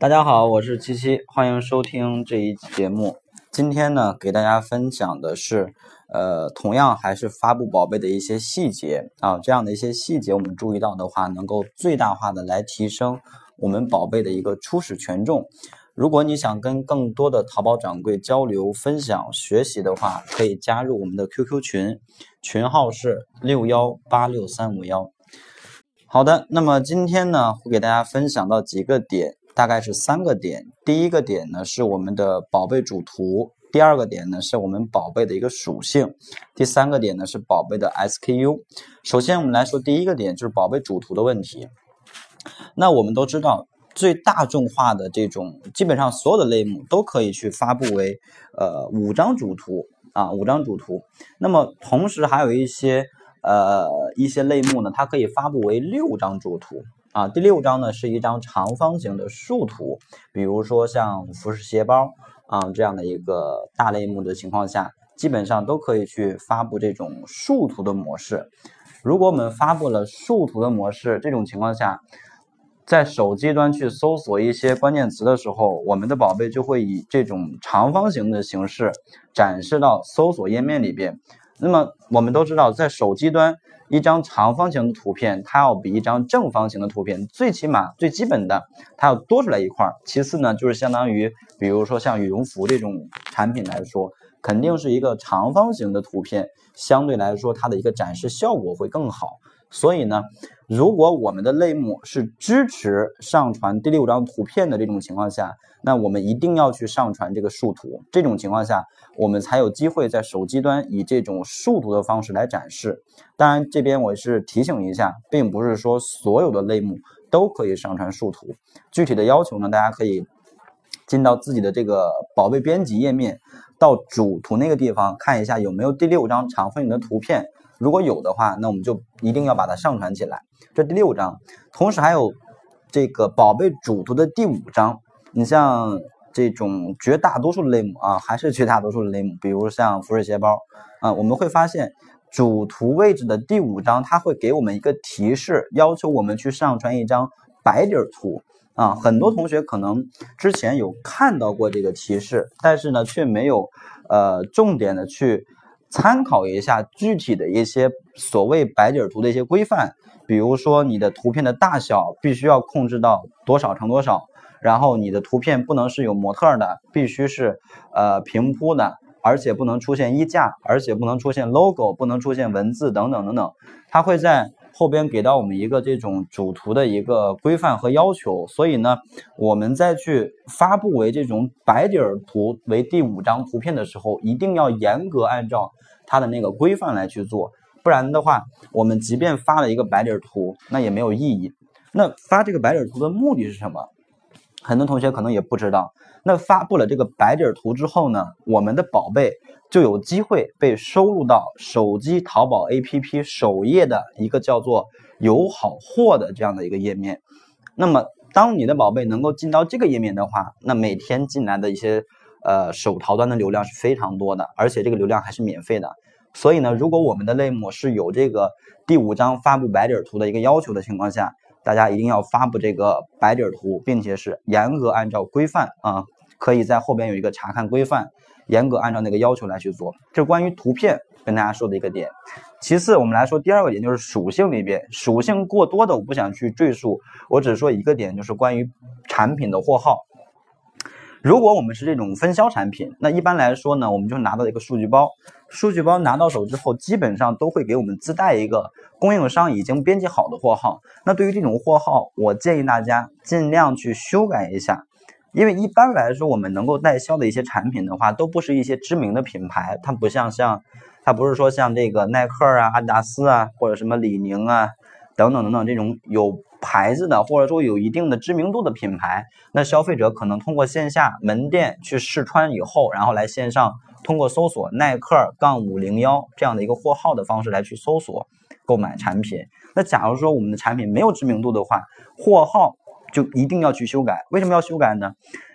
大家好，我是七七，欢迎收听这一期节目。今天呢，给大家分享的是，呃，同样还是发布宝贝的一些细节啊，这样的一些细节我们注意到的话，能够最大化的来提升我们宝贝的一个初始权重。如果你想跟更多的淘宝掌柜交流、分享、学习的话，可以加入我们的 QQ 群，群号是六幺八六三五幺。好的，那么今天呢，会给大家分享到几个点，大概是三个点。第一个点呢，是我们的宝贝主图；第二个点呢，是我们宝贝的一个属性；第三个点呢，是宝贝的 SKU。首先，我们来说第一个点，就是宝贝主图的问题。那我们都知道，最大众化的这种，基本上所有的类目都可以去发布为呃五张主图啊，五张主图。那么同时还有一些。呃，一些类目呢，它可以发布为六张主图啊。第六张呢是一张长方形的竖图，比如说像服饰鞋包啊这样的一个大类目的情况下，基本上都可以去发布这种竖图的模式。如果我们发布了竖图的模式，这种情况下，在手机端去搜索一些关键词的时候，我们的宝贝就会以这种长方形的形式展示到搜索页面里边。那么我们都知道，在手机端，一张长方形的图片，它要比一张正方形的图片，最起码最基本的，它要多出来一块儿。其次呢，就是相当于，比如说像羽绒服这种产品来说，肯定是一个长方形的图片，相对来说它的一个展示效果会更好。所以呢，如果我们的类目是支持上传第六张图片的这种情况下，那我们一定要去上传这个竖图。这种情况下，我们才有机会在手机端以这种竖图的方式来展示。当然，这边我是提醒一下，并不是说所有的类目都可以上传竖图。具体的要求呢，大家可以进到自己的这个宝贝编辑页面，到主图那个地方看一下有没有第六张长方形的图片。如果有的话，那我们就一定要把它上传起来。这第六章，同时还有这个宝贝主图的第五章。你像这种绝大多数的类目啊，还是绝大多数的类目，比如像服饰鞋包啊，我们会发现主图位置的第五章，它会给我们一个提示，要求我们去上传一张白底图啊。很多同学可能之前有看到过这个提示，但是呢，却没有呃重点的去。参考一下具体的一些所谓白底图的一些规范，比如说你的图片的大小必须要控制到多少乘多少，然后你的图片不能是有模特的，必须是呃平铺的，而且不能出现衣架，而且不能出现 logo，不能出现文字等等等等，它会在。后边给到我们一个这种主图的一个规范和要求，所以呢，我们再去发布为这种白底儿图为第五张图片的时候，一定要严格按照它的那个规范来去做，不然的话，我们即便发了一个白底儿图，那也没有意义。那发这个白底儿图的目的是什么？很多同学可能也不知道。那发布了这个白底图之后呢，我们的宝贝。就有机会被收录到手机淘宝 APP 首页的一个叫做“有好货”的这样的一个页面。那么，当你的宝贝能够进到这个页面的话，那每天进来的一些呃手淘端的流量是非常多的，而且这个流量还是免费的。所以呢，如果我们的类目是有这个第五张发布白底图的一个要求的情况下，大家一定要发布这个白底图，并且是严格按照规范啊，可以在后边有一个查看规范。严格按照那个要求来去做，这关于图片跟大家说的一个点。其次，我们来说第二个点，就是属性里边，属性过多的我不想去赘述，我只说一个点，就是关于产品的货号。如果我们是这种分销产品，那一般来说呢，我们就拿到一个数据包，数据包拿到手之后，基本上都会给我们自带一个供应商已经编辑好的货号。那对于这种货号，我建议大家尽量去修改一下。因为一般来说，我们能够代销的一些产品的话，都不是一些知名的品牌，它不像像，它不是说像这个耐克啊、阿迪达斯啊，或者什么李宁啊，等等等等这种有牌子的，或者说有一定的知名度的品牌，那消费者可能通过线下门店去试穿以后，然后来线上通过搜索耐克杠五零幺这样的一个货号的方式来去搜索购买产品。那假如说我们的产品没有知名度的话，货号。就一定要去修改，为什么要修改呢？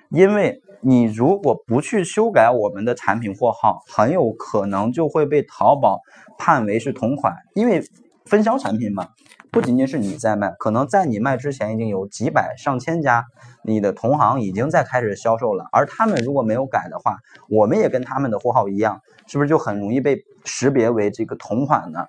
因为你如果不去修改我们的产品货号，很有可能就会被淘宝判为是同款。因为分销产品嘛，不仅仅是你在卖，可能在你卖之前已经有几百上千家你的同行已经在开始销售了，而他们如果没有改的话，我们也跟他们的货号一样，是不是就很容易被识别为这个同款呢？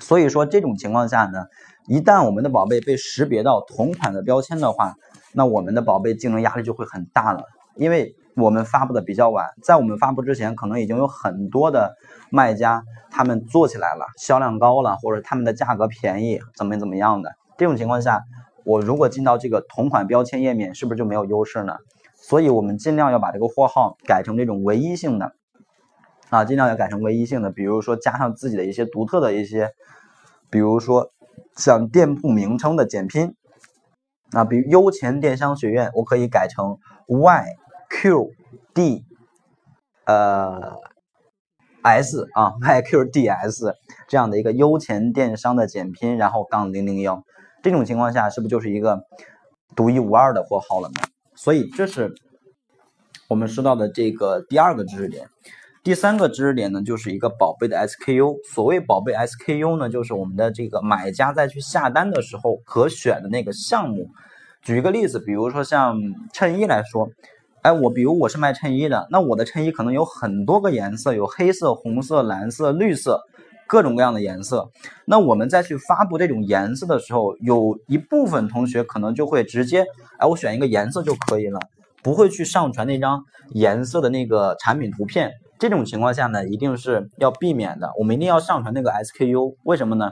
所以说这种情况下呢，一旦我们的宝贝被识别到同款的标签的话，那我们的宝贝竞争压力就会很大了，因为我们发布的比较晚，在我们发布之前，可能已经有很多的卖家他们做起来了，销量高了，或者他们的价格便宜，怎么怎么样的。这种情况下，我如果进到这个同款标签页面，是不是就没有优势呢？所以我们尽量要把这个货号改成这种唯一性的。啊，尽量要改成唯一性的，比如说加上自己的一些独特的一些，比如说像店铺名称的简拼，啊，比如优钱电商学院，我可以改成 Y QD，呃，S 啊，YQDS 这样的一个优钱电商的简拼，然后杠零零幺，这种情况下是不是就是一个独一无二的货号了呢？所以这是我们说到的这个第二个知识点。第三个知识点呢，就是一个宝贝的 SKU。所谓宝贝 SKU 呢，就是我们的这个买家在去下单的时候可选的那个项目。举一个例子，比如说像衬衣来说，哎，我比如我是卖衬衣的，那我的衬衣可能有很多个颜色，有黑色、红色、蓝色、绿色，各种各样的颜色。那我们再去发布这种颜色的时候，有一部分同学可能就会直接，哎，我选一个颜色就可以了，不会去上传那张颜色的那个产品图片。这种情况下呢，一定是要避免的。我们一定要上传那个 SKU，为什么呢？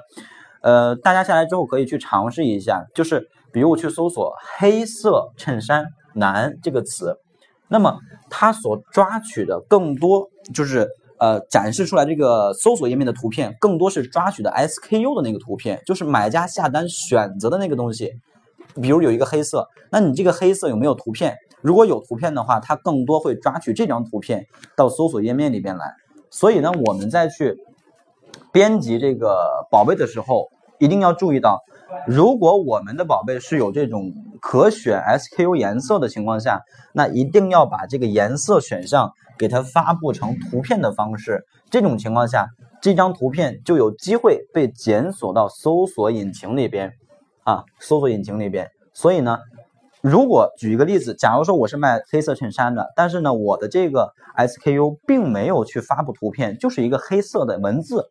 呃，大家下来之后可以去尝试一下，就是比如我去搜索“黑色衬衫男”这个词，那么它所抓取的更多就是呃展示出来这个搜索页面的图片，更多是抓取的 SKU 的那个图片，就是买家下单选择的那个东西。比如有一个黑色，那你这个黑色有没有图片？如果有图片的话，它更多会抓取这张图片到搜索页面里边来。所以呢，我们再去编辑这个宝贝的时候，一定要注意到，如果我们的宝贝是有这种可选 SKU 颜色的情况下，那一定要把这个颜色选项给它发布成图片的方式。这种情况下，这张图片就有机会被检索到搜索引擎里边啊，搜索引擎里边。所以呢。如果举一个例子，假如说我是卖黑色衬衫的，但是呢，我的这个 SKU 并没有去发布图片，就是一个黑色的文字。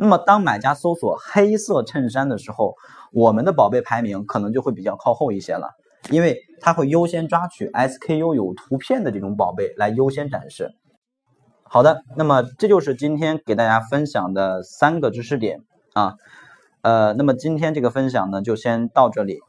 那么当买家搜索黑色衬衫的时候，我们的宝贝排名可能就会比较靠后一些了，因为它会优先抓取 SKU 有图片的这种宝贝来优先展示。好的，那么这就是今天给大家分享的三个知识点啊，呃，那么今天这个分享呢，就先到这里。